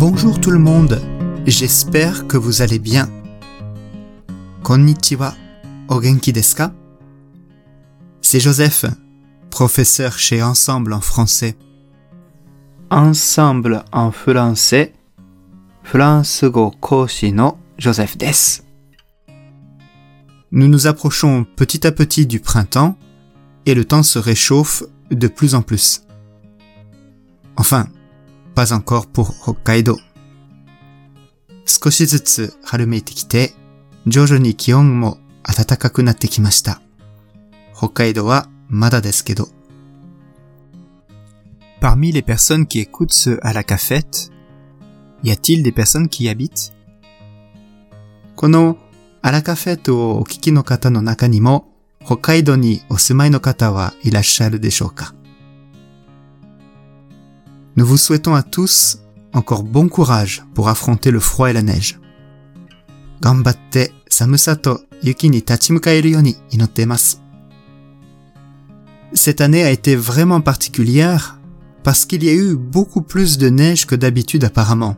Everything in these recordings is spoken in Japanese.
Bonjour tout le monde, j'espère que vous allez bien. Konnichiwa, o genki desu ka? C'est Joseph, professeur chez Ensemble en français. Ensemble en français, France go koshi no Joseph desu. Nous nous approchons petit à petit du printemps et le temps se réchauffe de plus en plus. Enfin, pas encore pour Hokkaido. 少しずつ春めいてきて、徐々に気温も暖かくなってきました。北海道はまだですけど。Parmi les personnes qui écoutent ce à la cafette, y a-t-il des personnes qui y habitent? このアラカフェットをお聞きの方の中にも、北海道にお住まいの方はいらっしゃるでしょうか Nous vous souhaitons à tous encore bon courage pour affronter le froid et la neige. 頑張って寒さと雪に立ち向かえるように祈っています。Cette année a été vraiment particulière parce qu'il y a eu beaucoup plus de neige que d'habitude apparemment.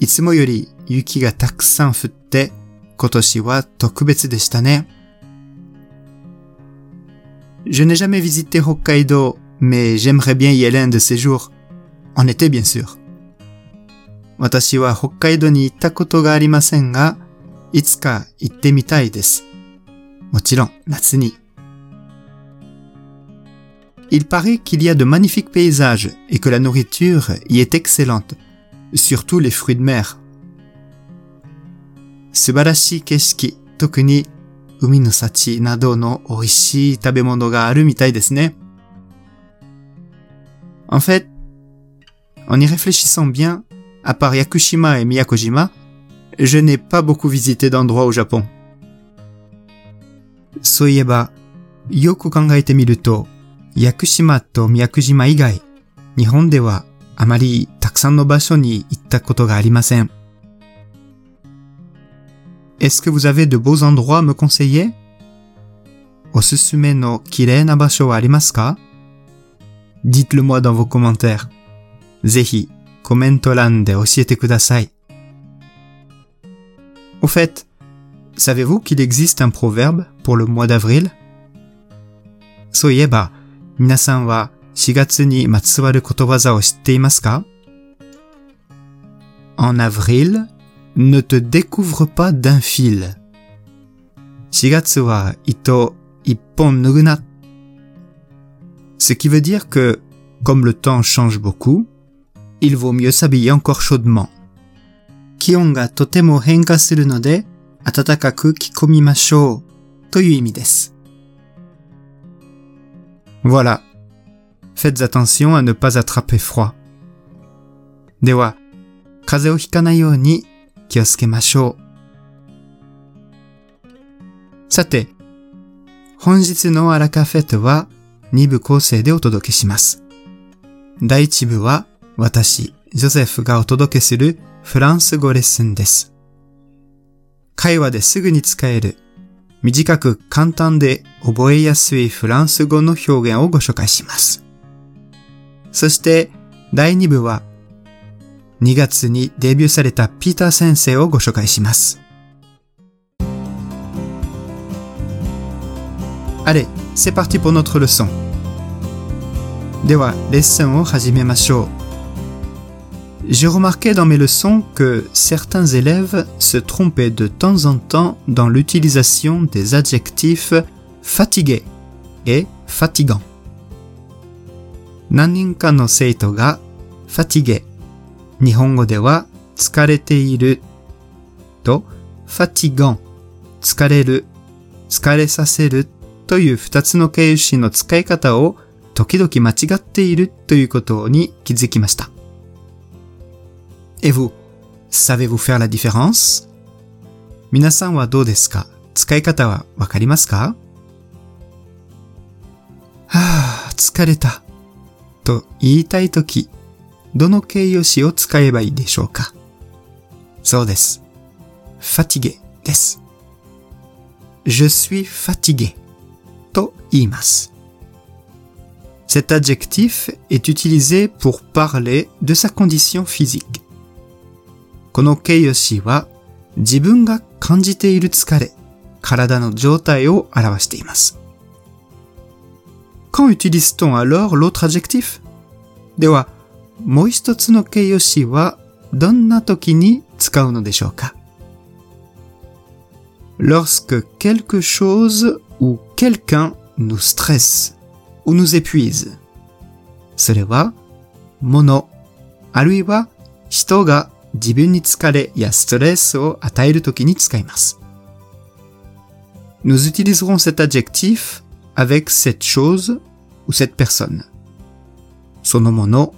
いつもより雪がたくさん降って、今年は特別でしたね。Je n'ai jamais visité Hokkaido, mais j'aimerais bien y aller un de ces jours. En été, bien sûr. 私は北海道に行ったことがありませんが、いつか行ってみたいです。もちろん、夏に。Il paraît qu'il y a de magnifiques paysages et que la nourriture y est excellente, surtout les fruits de mer. 素晴らしい景色、特に海の幸などの美味しい食べ物があるみたいですね。 En fait, en y réfléchissant bien, à part Yakushima et Miyakojima, je n'ai pas beaucoup visité d'endroits au Japon. そういえば、よく考えてみると、屋久島と宮古島以外、日本ではあまりたくさんの場所に行ったことがありません。Est-ce que vous avez de beaux endroits à me conseiller? おすすめの綺麗な場所はありますか Dites-le moi dans vos commentaires. ぜひコメント欄で教えてください。Au fait, savez-vous qu'il existe un proverbe pour le mois d'avril? そういえば、皆さんは4月にまつわることわざを知っていますか En avril, ne te découvre pas d'un fil. 4月は糸一本脱ぐな。Ce qui veut dire que, comme le temps change beaucoup, il vaut mieux s'habiller encore chaudement. 気温がとても変化するので、暖かく着込みましょう。という意味です。Voilà. Faites attention à ne pas attraper froid. では、風邪をひかないように気をつけましょう。さて、本日のアラカフェとは 2部構成でお届けします。第1部は私、ジョゼフがお届けするフランス語レッスンです。会話ですぐに使える短く簡単で覚えやすいフランス語の表現をご紹介します。そして第2部は2月にデビューされたピーター先生をご紹介します。Allez, c'est parti pour notre leçon. では、レッスンを始めましょう。 J'ai remarqué dans mes leçons que certains élèves se trompaient de temps en temps dans l'utilisation des adjectifs fatigué et fatigant. 何人かの生徒が fatigué 日本語では疲れていると fatigant 疲れる、疲れさせる という二つの形容詞の使い方を時々間違っているということに気づきました。Et vous, savez-vous faire la différence? 皆さんはどうですか？使い方はわかりますか？はぁ、疲れた。と言いたいとき、どの形容詞を使えばいいでしょうか？そうです。fatigué です。je suis fatigué と言います。Cet adjectif est utilisé pour parler de sa condition physique. この形容詞は自分が感じている疲れ、体の状態を表しています。Quand utilise-t-on alors l'autre adjectif? では、もう一つの形容詞はどんな時に使うのでしょうか Lorsque quelque chose ou quelqu'un nous stresse ou nous épuise. それは、物、あるいは人が自分に疲れやストレスを与えるときに使います。Nous utiliserons cet adjectif avec cette chose ou cette personne. そのもの、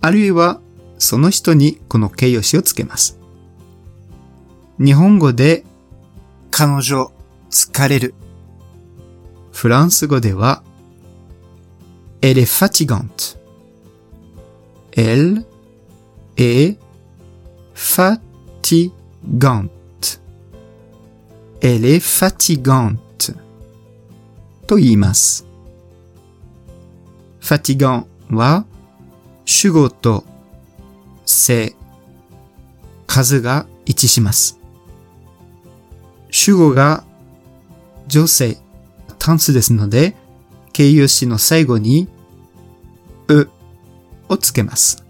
あるいはその人にこの形容詞をつけます。日本語で彼女、疲れる。 フランス語では、elle est fatigante. Elle est fatigante. Elle est fatigante. と言います。fatigant は、主語と性、数が一致します。主語が女性、 単数ですので、形容詞の最後に、うをつけます。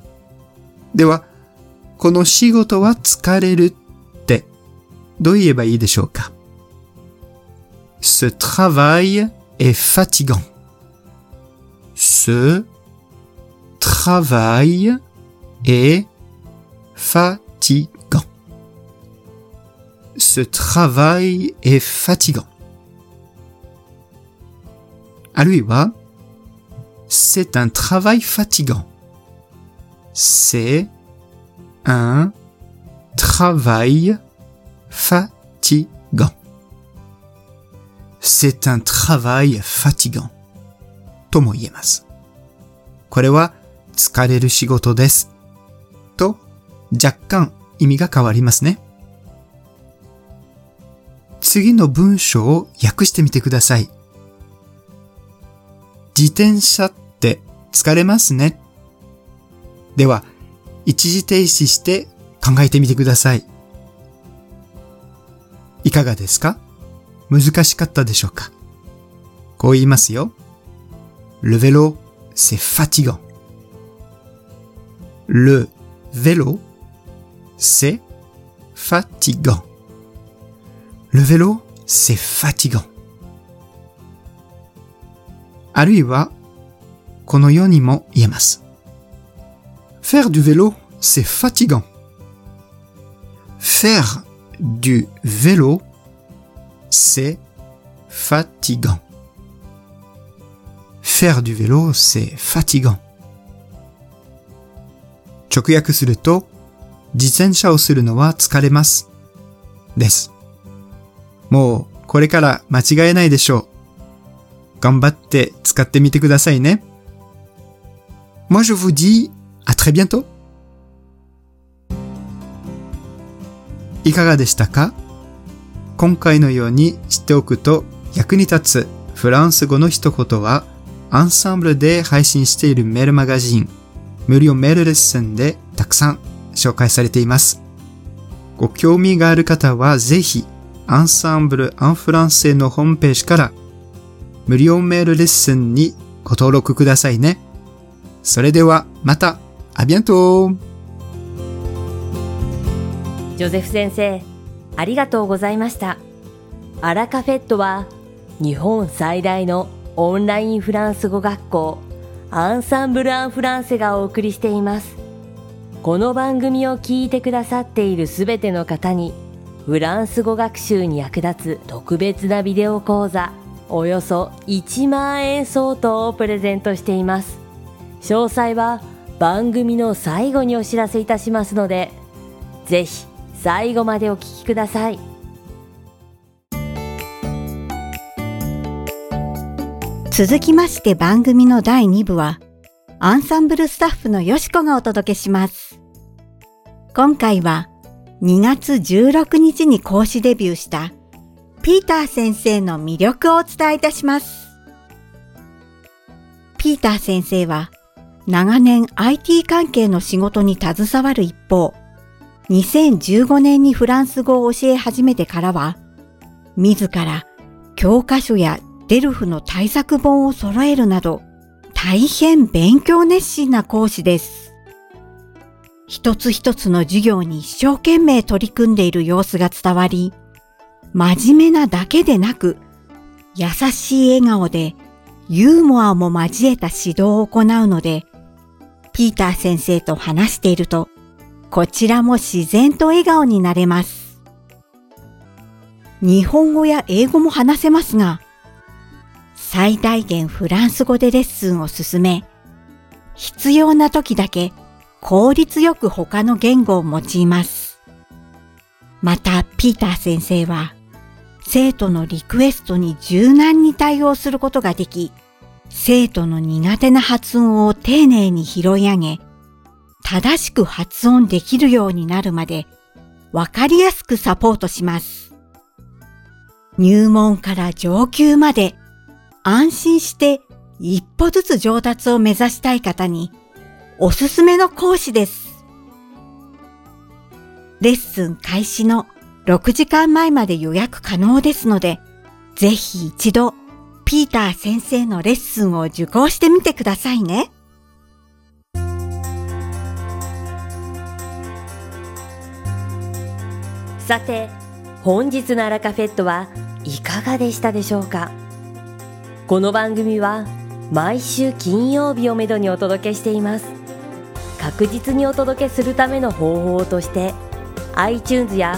では、この仕事は疲れるって、どう言えばいいでしょうか Ce travail est fatigant. Ce travail est fatigant. Ce travail est fatigant. あるいは、c'est un travail fatigant. C'est un travail fatigant. C'est un travail fatigant. とも言えます。これは疲れる仕事です。と若干意味が変わりますね。次の文章を訳してみてください。自転車って疲れますね。では、一時停止して考えてみてください。いかがですか難しかったでしょうかこう言いますよ。Le vélo, c'est fatigant. Le vélo, c'est fatigant. Le vélo, c'est fatigant. あるいは、このようにも言えます。Faire du vélo, c'est fatigant. Faire du vélo, c'est fatigant. Faire du vélo, c'est fatigant. 直訳すると、自転車をするのは疲れます。です。もう、これから間違えないでしょう。 頑張って使ってみてくださいね。Moi je vous dis à très bientôt. いかがでしたか？今回のように知っておくと役に立つフランス語の一言はアンサンブルで配信しているメールマガジン無料メールレッスンでたくさん紹介されています。ご興味がある方はぜひアンサンブル・アン・フランセのホームページから無料メールレッスンにご登録くださいね。それではまた、あビアントジョゼフ先生、ありがとうございました。アラカフェットは日本最大のオンラインフランス語学校アンサンブル・アン・フランセがお送りしています。この番組を聞いてくださっているすべての方にフランス語学習に役立つ特別なビデオ講座およそ1万円相当をプレゼントしています。詳細は番組の最後にお知らせいたしますので、ぜひ最後までお聞きください。続きまして番組の第2部は、アンサンブルスタッフのよしこがお届けします。今回は2月16日に講師デビューしたピーター先生の魅力をお伝えいたします。ピーター先生は長年 IT 関係の仕事に携わる一方、2015年にフランス語を教え始めてからは、自ら教科書やデルフの対策本を揃えるなど、大変勉強熱心な講師です。一つ一つの授業に一生懸命取り組んでいる様子が伝わり、真面目なだけでなく、優しい笑顔でユーモアも交えた指導を行うので、ピーター先生と話していると、こちらも自然と笑顔になれます。日本語や英語も話せますが、最大限フランス語でレッスンを進め、必要な時だけ効率よく他の言語を用います。また、ピーター先生は、生徒のリクエストに柔軟に対応することができ、生徒の苦手な発音を丁寧に拾い上げ、正しく発音できるようになるまで、わかりやすくサポートします。入門から上級まで安心して一歩ずつ上達を目指したい方におすすめの講師です。レッスン開始の6時間前まで予約可能ですので、ぜひ一度ピーター先生のレッスンを受講してみてくださいね。さて、本日のアラカフェットはいかがでしたでしょうか？この番組は毎週金曜日をめどにお届けしています確実にお届けするための方法として iTunes や